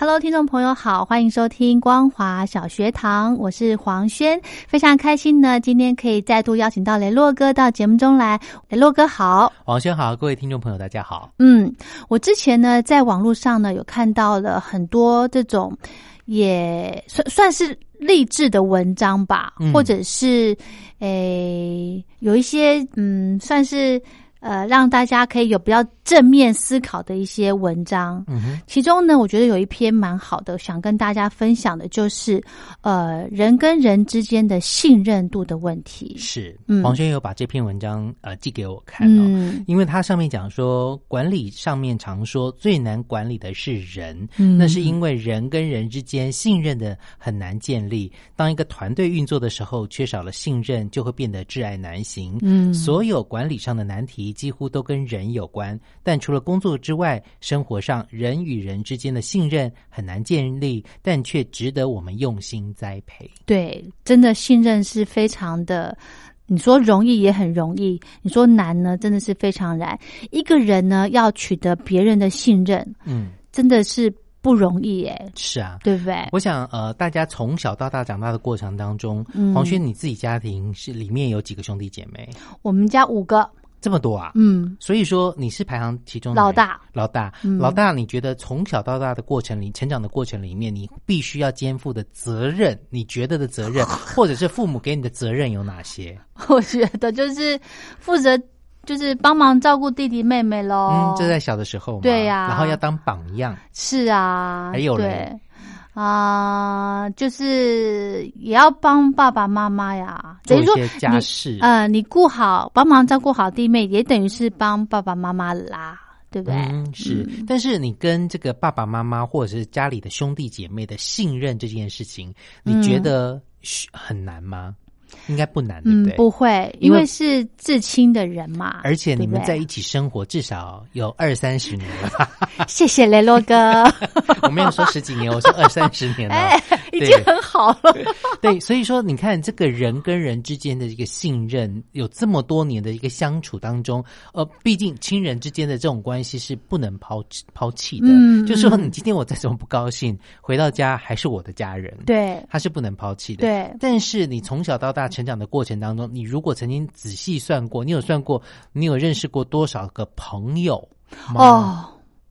Hello，听众朋友好，欢迎收听光华小学堂，我是黄轩，非常开心呢，今天可以再度邀请到雷洛哥到节目中来。雷洛哥好，黄轩好，各位听众朋友大家好。嗯，我之前呢在网络上呢有看到了很多这种也算算是励志的文章吧，或者是诶有一些嗯算是呃让大家可以有比较。正面思考的一些文章，嗯哼其中呢，我觉得有一篇蛮好的，想跟大家分享的，就是呃，人跟人之间的信任度的问题。是，黄轩有把这篇文章呃寄给我看哦，因为它上面讲说，管理上面常说最难管理的是人，嗯那是因为人跟人之间信任的很难建立。当一个团队运作的时候，缺少了信任，就会变得挚爱难行。嗯，所有管理上的难题几乎都跟人有关。但除了工作之外，生活上人与人之间的信任很难建立，但却值得我们用心栽培。对，真的信任是非常的，你说容易也很容易，你说难呢，真的是非常难。一个人呢，要取得别人的信任，嗯，真的是不容易耶。是啊，对不对？我想，呃，大家从小到大长大的过程当中，黄轩，你自己家庭是里面有几个兄弟姐妹？我们家五个。这么多啊，嗯，所以说你是排行其中老大，老大，老大，你觉得从小到大的过程里，成长的过程里面，你必须要肩负的责任，你觉得的责任，或者是父母给你的责任有哪些？我觉得就是负责，就是帮忙照顾弟弟妹妹喽。嗯，就在小的时候，对呀，然后要当榜样，是啊，还有嘞。啊，就是也要帮爸爸妈妈呀，等于说家事，呃，你顾好，帮忙照顾好弟妹，也等于是帮爸爸妈妈啦，对不对？嗯，是。但是你跟这个爸爸妈妈或者是家里的兄弟姐妹的信任这件事情，你觉得很难吗？应该不难，对不对？不会，因为是至亲的人嘛。而且你们在一起生活至少有二三十年了。谢谢雷洛哥。我没有说十几年，我说二三十年了，已经很好了。对，所以说你看，这个人跟人之间的一个信任，有这么多年的一个相处当中，呃，毕竟亲人之间的这种关系是不能抛抛弃的。嗯，就说你今天我再怎么不高兴，回到家还是我的家人。对，他是不能抛弃的。对，但是你从小到大大成长的过程当中，你如果曾经仔细算过，你有算过，你有认识过多少个朋友？哦，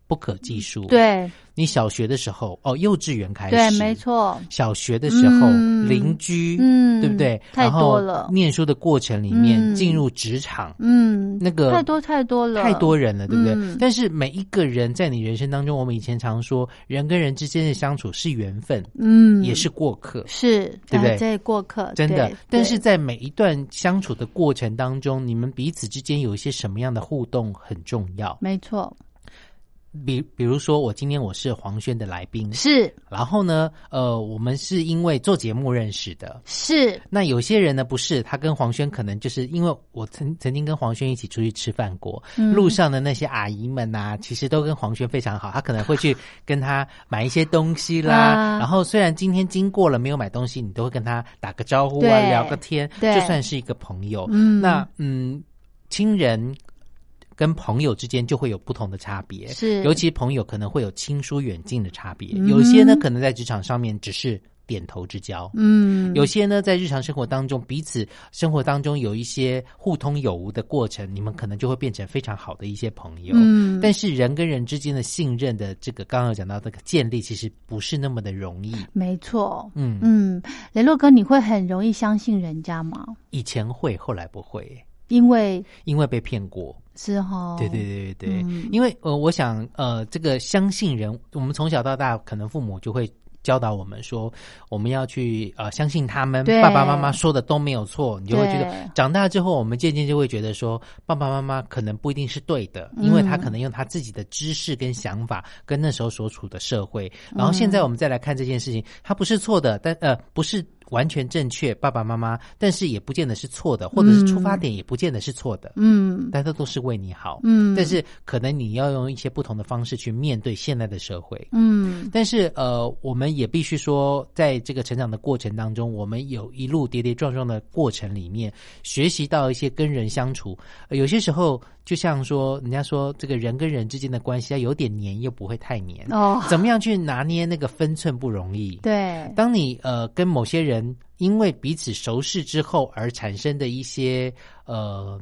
不可计数。对。你小学的时候，哦，幼稚园开始，对，没错。小学的时候，邻居，嗯，对不对？太多了。念书的过程里面，进入职场，嗯，那个太多太多了，太多人了，对不对？但是每一个人在你人生当中，我们以前常说，人跟人之间的相处是缘分，嗯，也是过客，是，对不对？在过客，真的。但是在每一段相处的过程当中，你们彼此之间有一些什么样的互动很重要？没错。比比如说，我今天我是黄轩的来宾，是。然后呢，呃，我们是因为做节目认识的，是。那有些人呢，不是他跟黄轩可能就是因为我曾曾经跟黄轩一起出去吃饭过，路上的那些阿姨们呐，其实都跟黄轩非常好，他可能会去跟他买一些东西啦。然后虽然今天经过了没有买东西，你都会跟他打个招呼啊，聊个天，就算是一个朋友。嗯，那嗯，亲人。跟朋友之间就会有不同的差别，是，尤其朋友可能会有亲疏远近的差别，有些呢可能在职场上面只是点头之交。嗯，有些呢，在日常生活当中，彼此生活当中有一些互通有无的过程，你们可能就会变成非常好的一些朋友。嗯，但是人跟人之间的信任的这个，刚刚有讲到这个建立，其实不是那么的容易。没错。嗯嗯，雷洛哥，你会很容易相信人家吗？以前会，后来不会，因为因为被骗过。是哈，对对对对。对，因为呃，我想呃，这个相信人，我们从小到大，可能父母就会教导我们说，我们要去呃相信他们，爸爸妈妈说的都没有错，你就会觉得长大之后，我们渐渐就会觉得说，爸爸妈妈可能不一定是对的，因为他可能用他自己的知识跟想法，跟那时候所处的社会，然后现在我们再来看这件事情，他不是错的，但呃不是。完全正确，爸爸妈妈，但是也不见得是错的，或者是出发点也不见得是错的，嗯，但这都是为你好，嗯，但是可能你要用一些不同的方式去面对现在的社会，嗯，但是呃，我们也必须说，在这个成长的过程当中，我们有一路跌跌撞撞的过程里面，学习到一些跟人相处，有些时候。就像说，人家说这个人跟人之间的关系要有点黏，又不会太黏。哦，怎么样去拿捏那个分寸不容易。对，当你呃跟某些人因为彼此熟识之后而产生的一些呃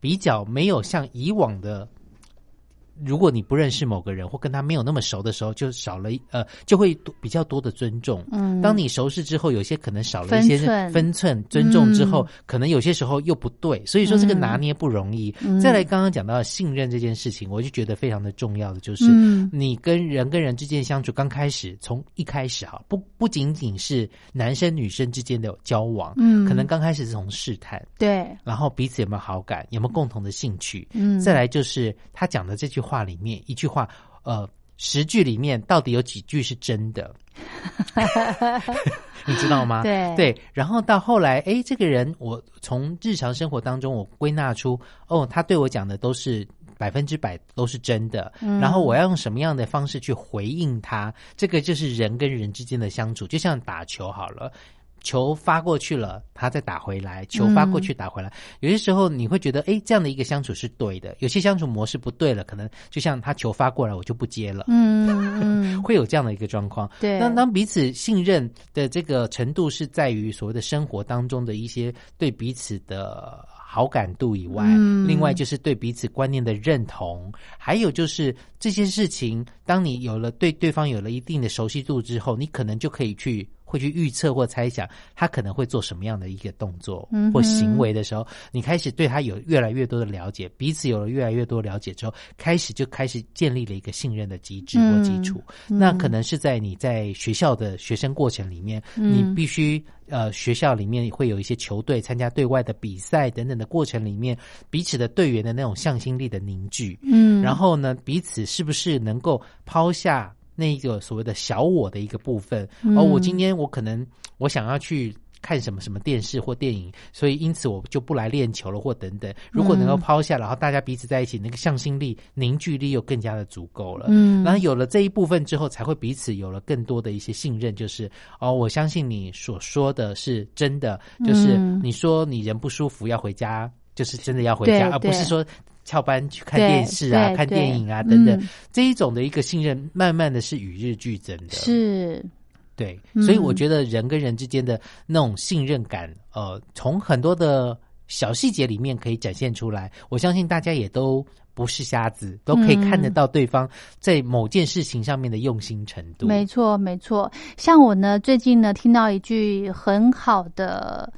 比较没有像以往的。如果你不认识某个人或跟他没有那么熟的时候，就少了呃，就会比较多的尊重。嗯，当你熟识之后，有些可能少了一些分寸，尊重之后，可能有些时候又不对。所以说这个拿捏不容易。再来，刚刚讲到信任这件事情，我就觉得非常的重要的就是，你跟人跟人之间相处，刚开始从一开始哈，不不仅仅是男生女生之间的交往，嗯，可能刚开始是从试探，对，然后彼此有没有好感，有没有共同的兴趣，嗯，再来就是他讲的这句话。话里面一句话，呃，十句里面到底有几句是真的？你知道吗？对对。然后到后来，哎，这个人，我从日常生活当中，我归纳出，哦，他对我讲的都是百分之百都是真的。然后我要用什么样的方式去回应他？这个就是人跟人之间的相处，就像打球好了。球发过去了，他再打回来；球发过去，打回来。有些时候你会觉得，哎，这样的一个相处是对的。有些相处模式不对了，可能就像他球发过来，我就不接了。嗯，会有这样的一个状况。对，那当彼此信任的这个程度是在于所谓的生活当中的一些对彼此的好感度以外，另外就是对彼此观念的认同，还有就是这些事情，当你有了对对方有了一定的熟悉度之后，你可能就可以去。会去预测或猜想他可能会做什么样的一个动作或行为的时候，你开始对他有越来越多的了解，彼此有了越来越多了解之后，开始就开始建立了一个信任的机制或基础。那可能是在你在学校的学生过程里面，你必须呃学校里面会有一些球队参加对外的比赛等等的过程里面，彼此的队员的那种向心力的凝聚，嗯，然后呢，彼此是不是能够抛下。那一个所谓的小我的一个部分，而我今天我可能我想要去看什么什么电视或电影，所以因此我就不来练球了或等等。如果能够抛下，然后大家彼此在一起，那个向心力、凝聚力又更加的足够了。嗯，然后有了这一部分之后，才会彼此有了更多的一些信任，就是哦，我相信你所说的是真的，就是你说你人不舒服要回家，就是真的要回家，而不是说。翘班去看电视啊，看电影啊，等等，这一种的一个信任，慢慢的是与日俱增的。是，对，所以我觉得人跟人之间的那种信任感，呃，从很多的小细节里面可以展现出来。我相信大家也都不是瞎子，都可以看得到对方在某件事情上面的用心程度。没错，没错。像我呢，最近呢，听到一句很好的。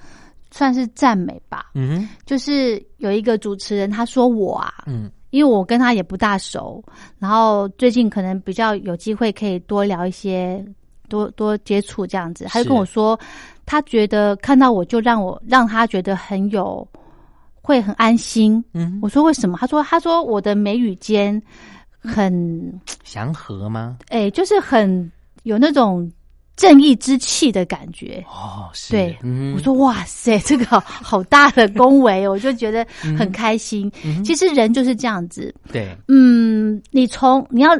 算是赞美吧，嗯，就是有一个主持人他说我啊，嗯，因为我跟他也不大熟，然后最近可能比较有机会可以多聊一些，多多接触这样子，他就跟我说，他觉得看到我就让我让他觉得很有会很安心，嗯，我说为什么？他说他说我的眉宇间很祥和吗？哎，就是很有那种。正义之气的感觉。哦，对，我说哇塞，这个好大的恭维，我就觉得很开心。其实人就是这样子，对，嗯，你从你要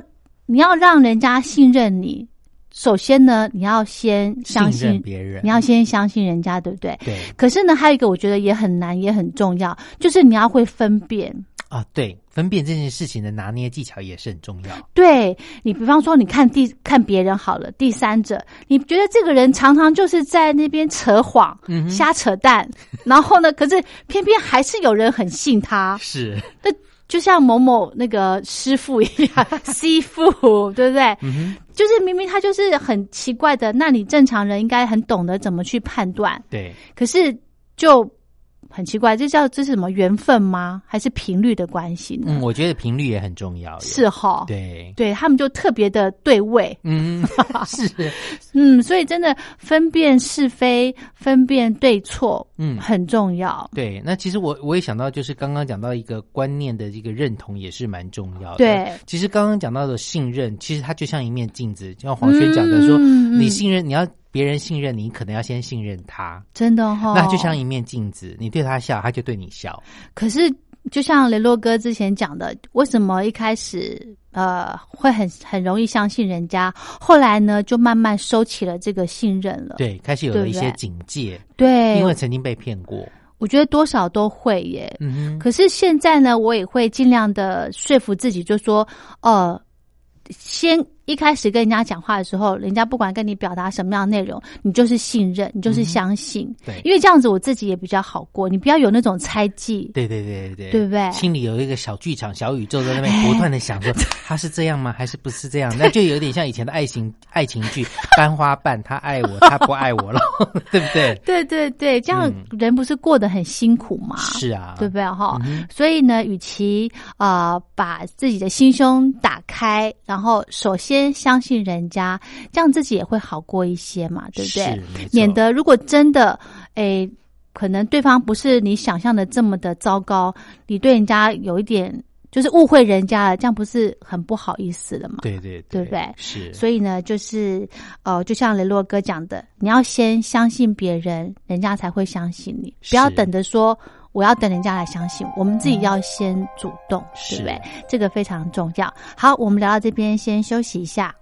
你要让人家信任你，首先呢，你要先相信别人，你要先相信人家，对不对？对。可是呢，还有一个我觉得也很难，也很重要，就是你要会分辨啊，对，分辨这件事情的拿捏技巧也是很重要。对你，比方说，你看第看别人好了，第三者，你觉得这个人常常就是在那边扯谎、瞎扯淡，然后呢，可是偏偏还是有人很信他。是，那就像某某那个师傅一样，师傅，对不对？嗯就是明明他就是很奇怪的，那你正常人应该很懂得怎么去判断。对，可是就。很奇怪，这叫这是什么缘分吗？还是频率的关系呢？嗯，我觉得频率也很重要。是哈，对，对他们就特别的对位。嗯，是，嗯，所以真的分辨是非、分辨对错，嗯，很重要。对，那其实我我也想到，就是刚刚讲到一个观念的这个认同也是蛮重要的。对，其实刚刚讲到的信任，其实它就像一面镜子，像黄轩讲的说，你信任你要。别人信任你，可能要先信任他。真的哈，那就像一面镜子，你对他笑，他就对你笑。可是，就像雷洛哥之前讲的，为什么一开始呃会很很容易相信人家，后来呢就慢慢收起了这个信任了？对，开始有了一些警戒。对，因为曾经被骗过。我觉得多少都会耶。嗯哼。可是现在呢，我也会尽量的说服自己，就说，呃，先。一开始跟人家讲话的时候，人家不管跟你表达什么样的内容，你就是信任，你就是相信。对，因为这样子我自己也比较好过。你不要有那种猜忌。对对对对，对对不对？心里有一个小剧场、小宇宙在那边不断的想说，他是这样吗？还是不是这样？那就有点像以前的爱情爱情剧，班花瓣，他爱我，他不爱我了，对不对？对对对，这样人不是过得很辛苦吗？是啊，对不对？哈，所以呢，与其啊把自己的心胸打开，然后首先。先相信人家，这样自己也会好过一些嘛，对不对？免得如果真的，哎，可能对方不是你想象的这么的糟糕，你对人家有一点就是误会人家了，这样不是很不好意思了吗？对对，对不对？是。所以呢，就是呃，就像雷洛哥讲的，你要先相信别人，人家才会相信你，不要等着说。我要等人家来相信，我们自己要先主动，对不对？这个非常重要。好，我们聊到这边，先休息一下。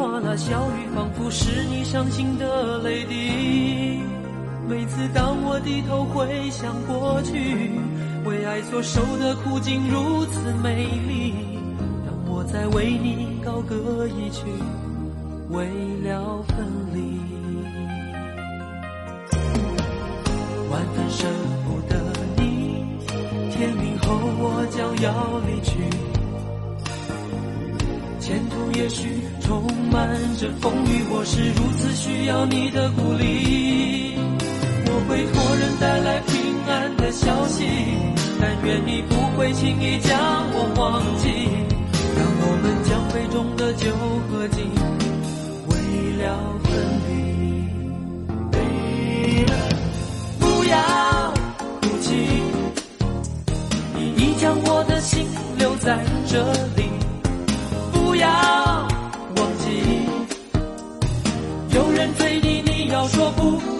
哗啦，小雨仿佛是你伤心的泪滴。每次当我低头回想过去，为爱所受的苦竟如此美丽。让我再为你高歌一曲，为了分离。万分舍不得你，天明后我将要离去。前途也许充满着风雨，我是如此需要你的鼓励。我会托人带来平安的消息，但愿你不会轻易将我忘记。让我们将杯中的酒喝尽，为了分离。不要哭泣，你已将我的心留在这里。要说不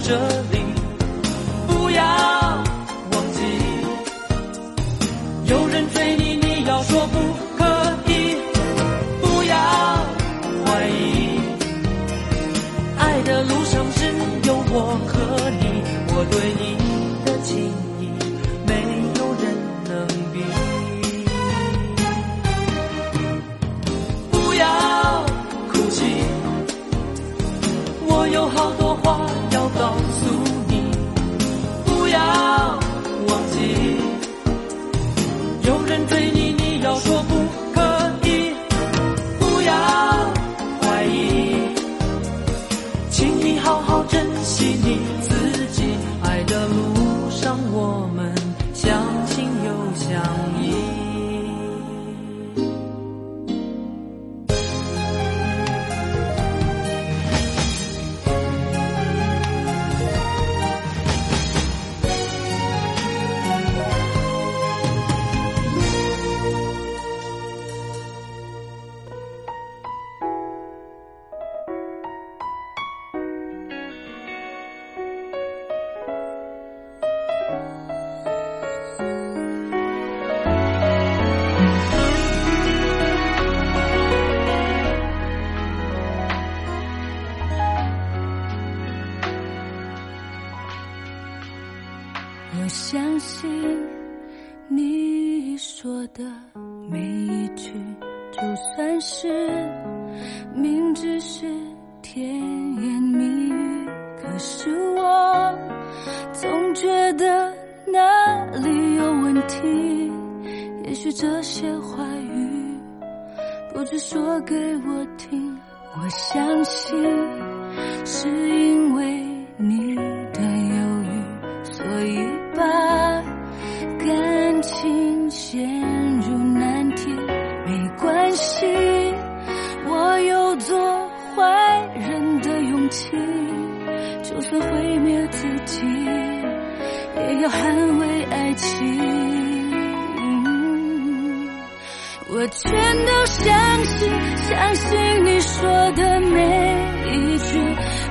这里不要忘记。有人追都只说给我听，我相信，是因为你的犹豫，所以把感情写。我全都相信相信你说的每一句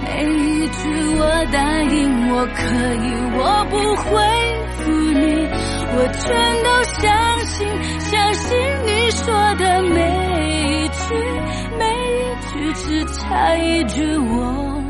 每一句我答应我可以我不会负你。我全都相信相信你说的每一句每一句只差一句我。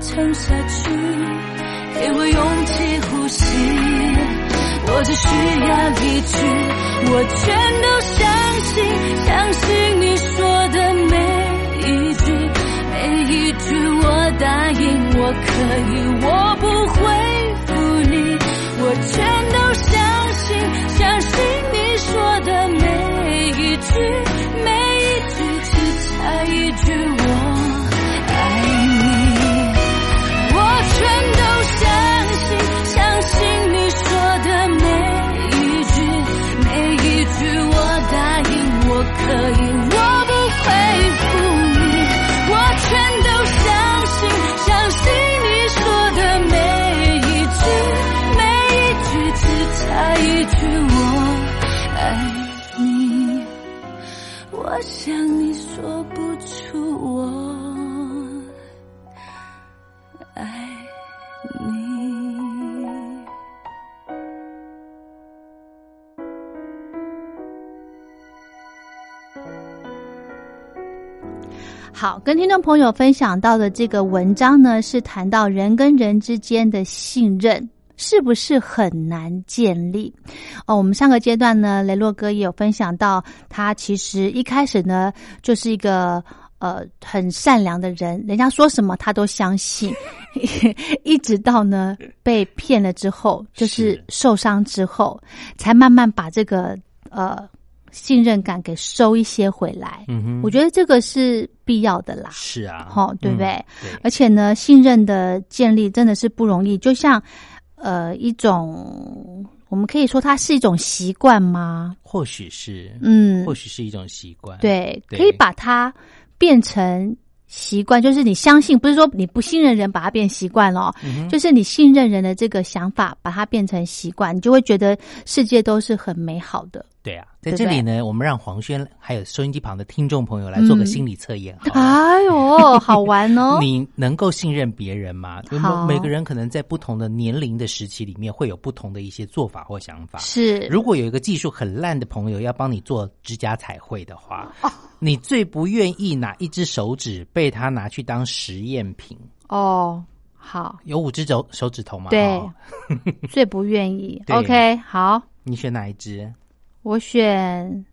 撑下去给我勇气呼吸我只需要一句我全都相信相信你说的每一句每一句我答应我可以我不会负你我全都相信相信你说的每一句每一句只差一句我想你说不出我爱你。好，跟听众朋友分享到的这个文章呢，是谈到人跟人之间的信任是不是很难建立？哦，我们上个阶段呢，雷洛哥也有分享到，他其实一开始呢，就是一个呃很善良的人，人家说什么他都相信，一直到呢被骗了之后，就是受伤之后，才慢慢把这个呃。信任感给收一些回来，嗯哼，我觉得这个是必要的啦。是啊，好，对不对？对，而且呢，信任的建立真的是不容易，就像呃一种，我们可以说它是一种习惯吗？或许是，嗯，或许是一种习惯。对，可以把它变成习惯，就是你相信，不是说你不信任人把它变习惯了，就是你信任人的这个想法把它变成习惯，你就会觉得世界都是很美好的。对啊，在这里呢，我们让黄轩还有收音机旁的听众朋友来做个心理测验。哎呦，好玩哦！你能够信任别人吗？好，每个人可能在不同的年龄的时期里面会有不同的一些做法或想法。是，如果有一个技术很烂的朋友要帮你做指甲彩绘的话，你最不愿意哪一只手指被他拿去当实验品？哦，好，有五只手手指头吗？对，最不愿意。OK，好，你选哪一只？我选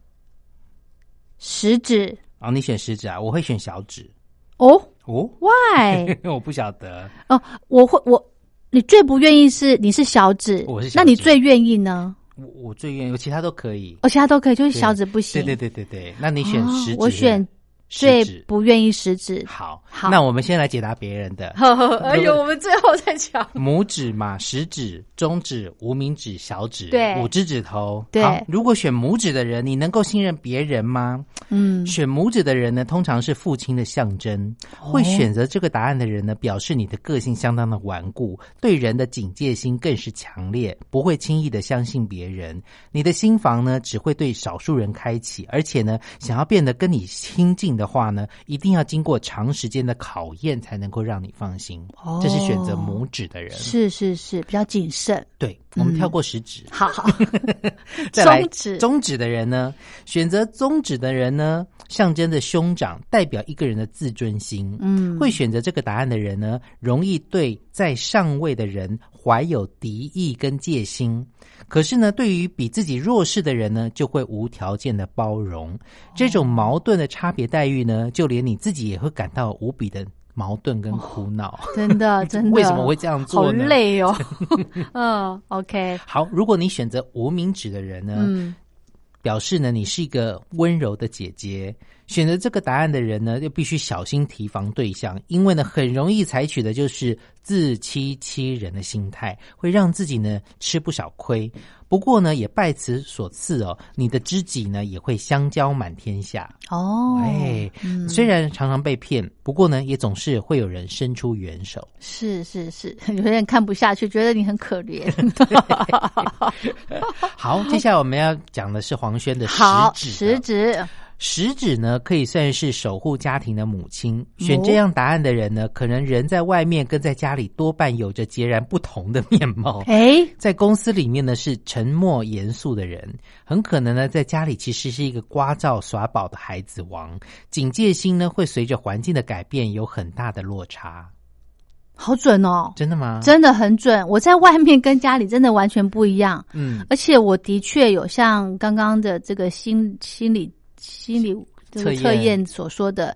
食指哦，你选食指啊？我会选小指。哦哦，Why？我不晓得哦。我会我，你最不愿意是你是小指，我是，那你最愿意呢？我我最愿意，我其他都可以，我其他都可以，就是小指不行。对对对对对，那你选食指，我选。最不愿意食指，好，好，那我们先来解答别人的。哎呦，我们最后再讲。拇指嘛，食指、中指、无名指、小指，对，五只指头。对，如果选拇指的人，你能够信任别人吗？嗯，选拇指的人呢，通常是父亲的象征。会选择这个答案的人呢，表示你的个性相当的顽固，对人的警戒心更是强烈，不会轻易的相信别人。你的心房呢，只会对少数人开启，而且呢，想要变得跟你亲近的话呢，一定要经过长时间的考验才能够让你放心。哦，这是选择拇指的人，是是是，比较谨慎。对，我们跳过食指，好好。中指中指的人呢，选择中指的人呢，象征着兄长，代表一个人的自尊心。嗯，会选择这个答案的人呢，容易对在上位的人怀有敌意跟戒心。可是呢，对于比自己弱势的人呢，就会无条件的包容。这种矛盾的差别待遇呢，就连你自己也会感到无比的矛盾跟苦恼。真的，真的，为什么会这样做呢？好累哦。嗯，OK。好，如果你选择无名指的人呢，嗯，表示呢，你是一个温柔的姐姐。选择这个答案的人呢，就必须小心提防对象，因为呢，很容易采取的就是自欺欺人的心态，会让自己呢吃不少亏。不过呢，也拜此所赐哦，你的知己呢也会相交满天下哦。哎，虽然常常被骗，不过呢，也总是会有人伸出援手。是是是，有点看不下去，觉得你很可怜。好，接下来我们要讲的是黄轩的食指，食指。食指呢，可以算是守护家庭的母亲。选这样答案的人呢，可能人在外面跟在家里多半有着截然不同的面貌。哎，在公司里面呢，是沉默严肃的人，很可能呢，在家里其实是一个聒噪耍宝的孩子王。警戒心呢，会随着环境的改变有很大的落差。好准哦！真的吗？真的很准。我在外面跟家里真的完全不一样。嗯，而且我的确有像刚刚的这个心心理。心理这个测验所说的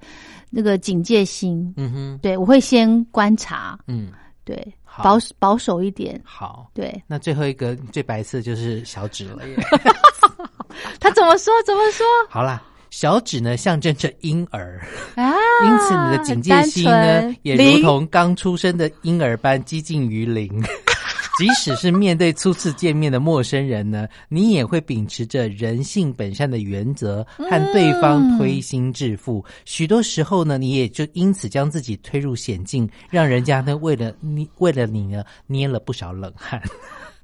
那个警戒心，嗯哼，对我会先观察，嗯，对，保保守一点，好，对。那最后一个最白色就是小指了耶。他怎么说？怎么说？好啦，小指呢象征着婴儿啊，因此你的警戒心呢也如同刚出生的婴儿般接近于零。即使是面对初次见面的陌生人呢，你也会秉持着人性本善的原则，和对方推心置腹。许多时候呢，你也就因此将自己推入险境，让人家呢为了你为了你呢捏了不少冷汗。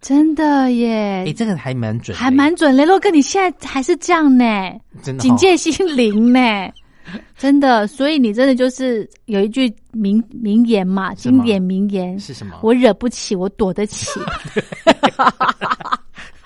真的耶！哎，这个还蛮准，还蛮准。雷洛哥，你现在还是这样呢？真的，警戒心零呢？真的，所以你真的就是有一句名名言嘛，经典名言是什么？我惹不起，我躲得起。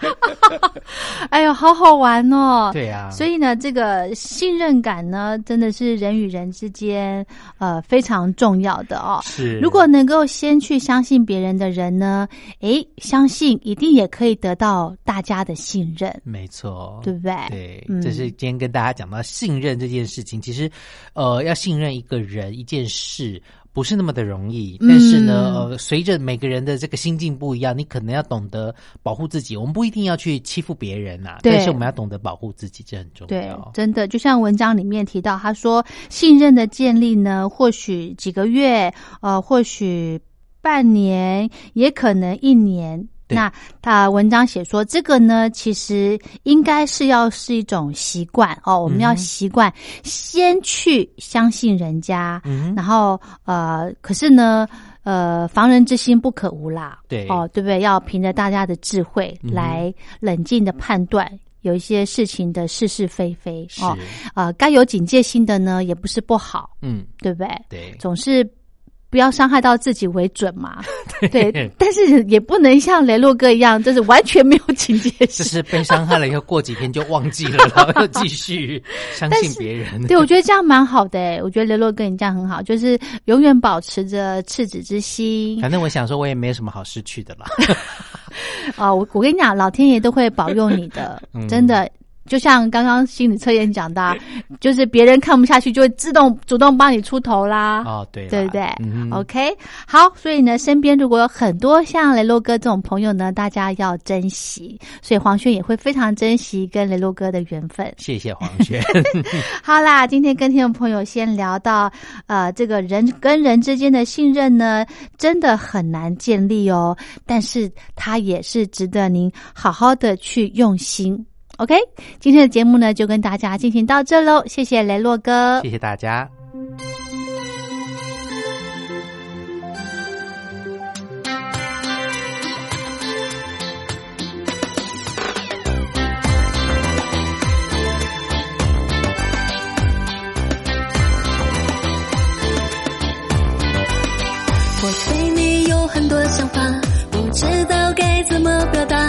哎呦，好好玩哦！对呀，所以呢，这个信任感呢，真的是人与人之间呃非常重要的哦。是，如果能够先去相信别人的人呢，诶，相信一定也可以得到大家的信任。没错，对不对？对，这是今天跟大家讲到信任这件事情。其实，呃，要信任一个人、一件事。不是那么的容易，但是呢，呃，随着每个人的这个心境不一样，你可能要懂得保护自己。我们不一定要去欺负别人呐，但是我们要懂得保护自己，这很重要。对，真的，就像文章里面提到，他说，信任的建立呢，或许几个月，呃，或许半年，也可能一年。那他文章写说，这个呢，其实应该是要是一种习惯哦，我们要习惯先去相信人家，然后呃，可是呢，呃，防人之心不可无啦，对。哦，对不对？要凭着大家的智慧来冷静的判断有一些事情的是是非非哦，呃，该有警戒心的呢，也不是不好，嗯，对不对？对，总是。不要伤害到自己为准嘛，对，但是也不能像雷洛哥一样，就是完全没有警戒心，就是被伤害了以后，过几天就忘记了，然后又继续相信 别人。对，我觉得这样蛮好的，我觉得雷洛哥你这样很好，就是永远保持着赤子之心。反正我想说，我也没有什么好失去的了。啊，我我跟你讲，老天爷都会保佑你的，真的。就像刚刚心理测验讲的，就是别人看不下去，就会自动主动帮你出头啦。哦，对，对不对？OK，好，所以呢，身边如果有很多像雷洛哥这种朋友呢，大家要珍惜。所以黄轩也会非常珍惜跟雷洛哥的缘分。谢谢黄轩。好啦，今天跟听众朋友先聊到，呃，这个人跟人之间的信任呢，真的很难建立哦，但是它也是值得您好好的去用心。OK，今天的节目呢就跟大家进行到这喽，谢谢雷洛哥，谢谢大家。我对你有很多想法，不知道该怎么表达。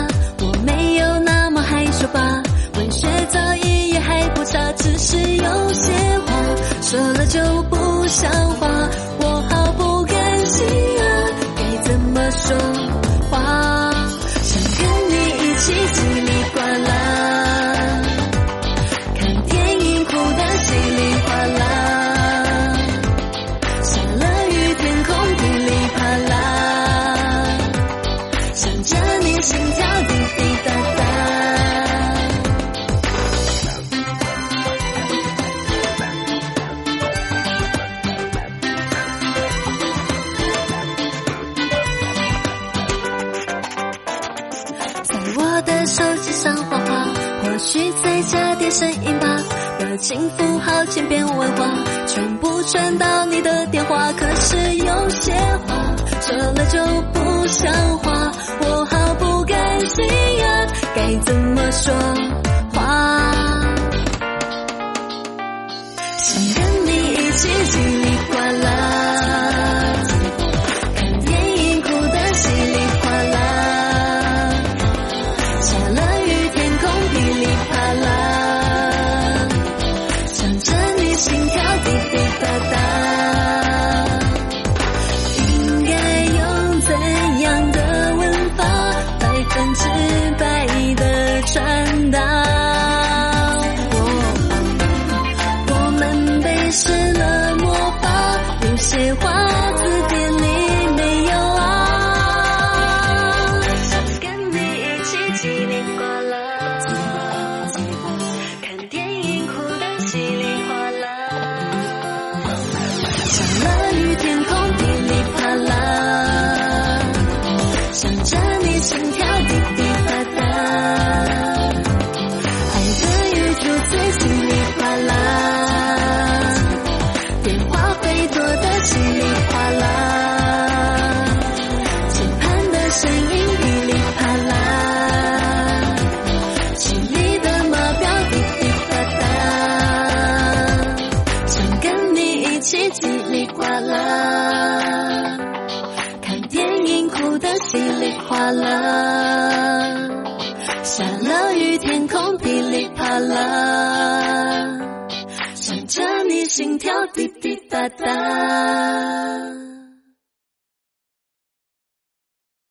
幸福好千变万化，全部传到你的电话。可是有些话说了就不像话，我好不甘心啊，该怎么说天空噼里啪啦，想着你心跳滴滴答答。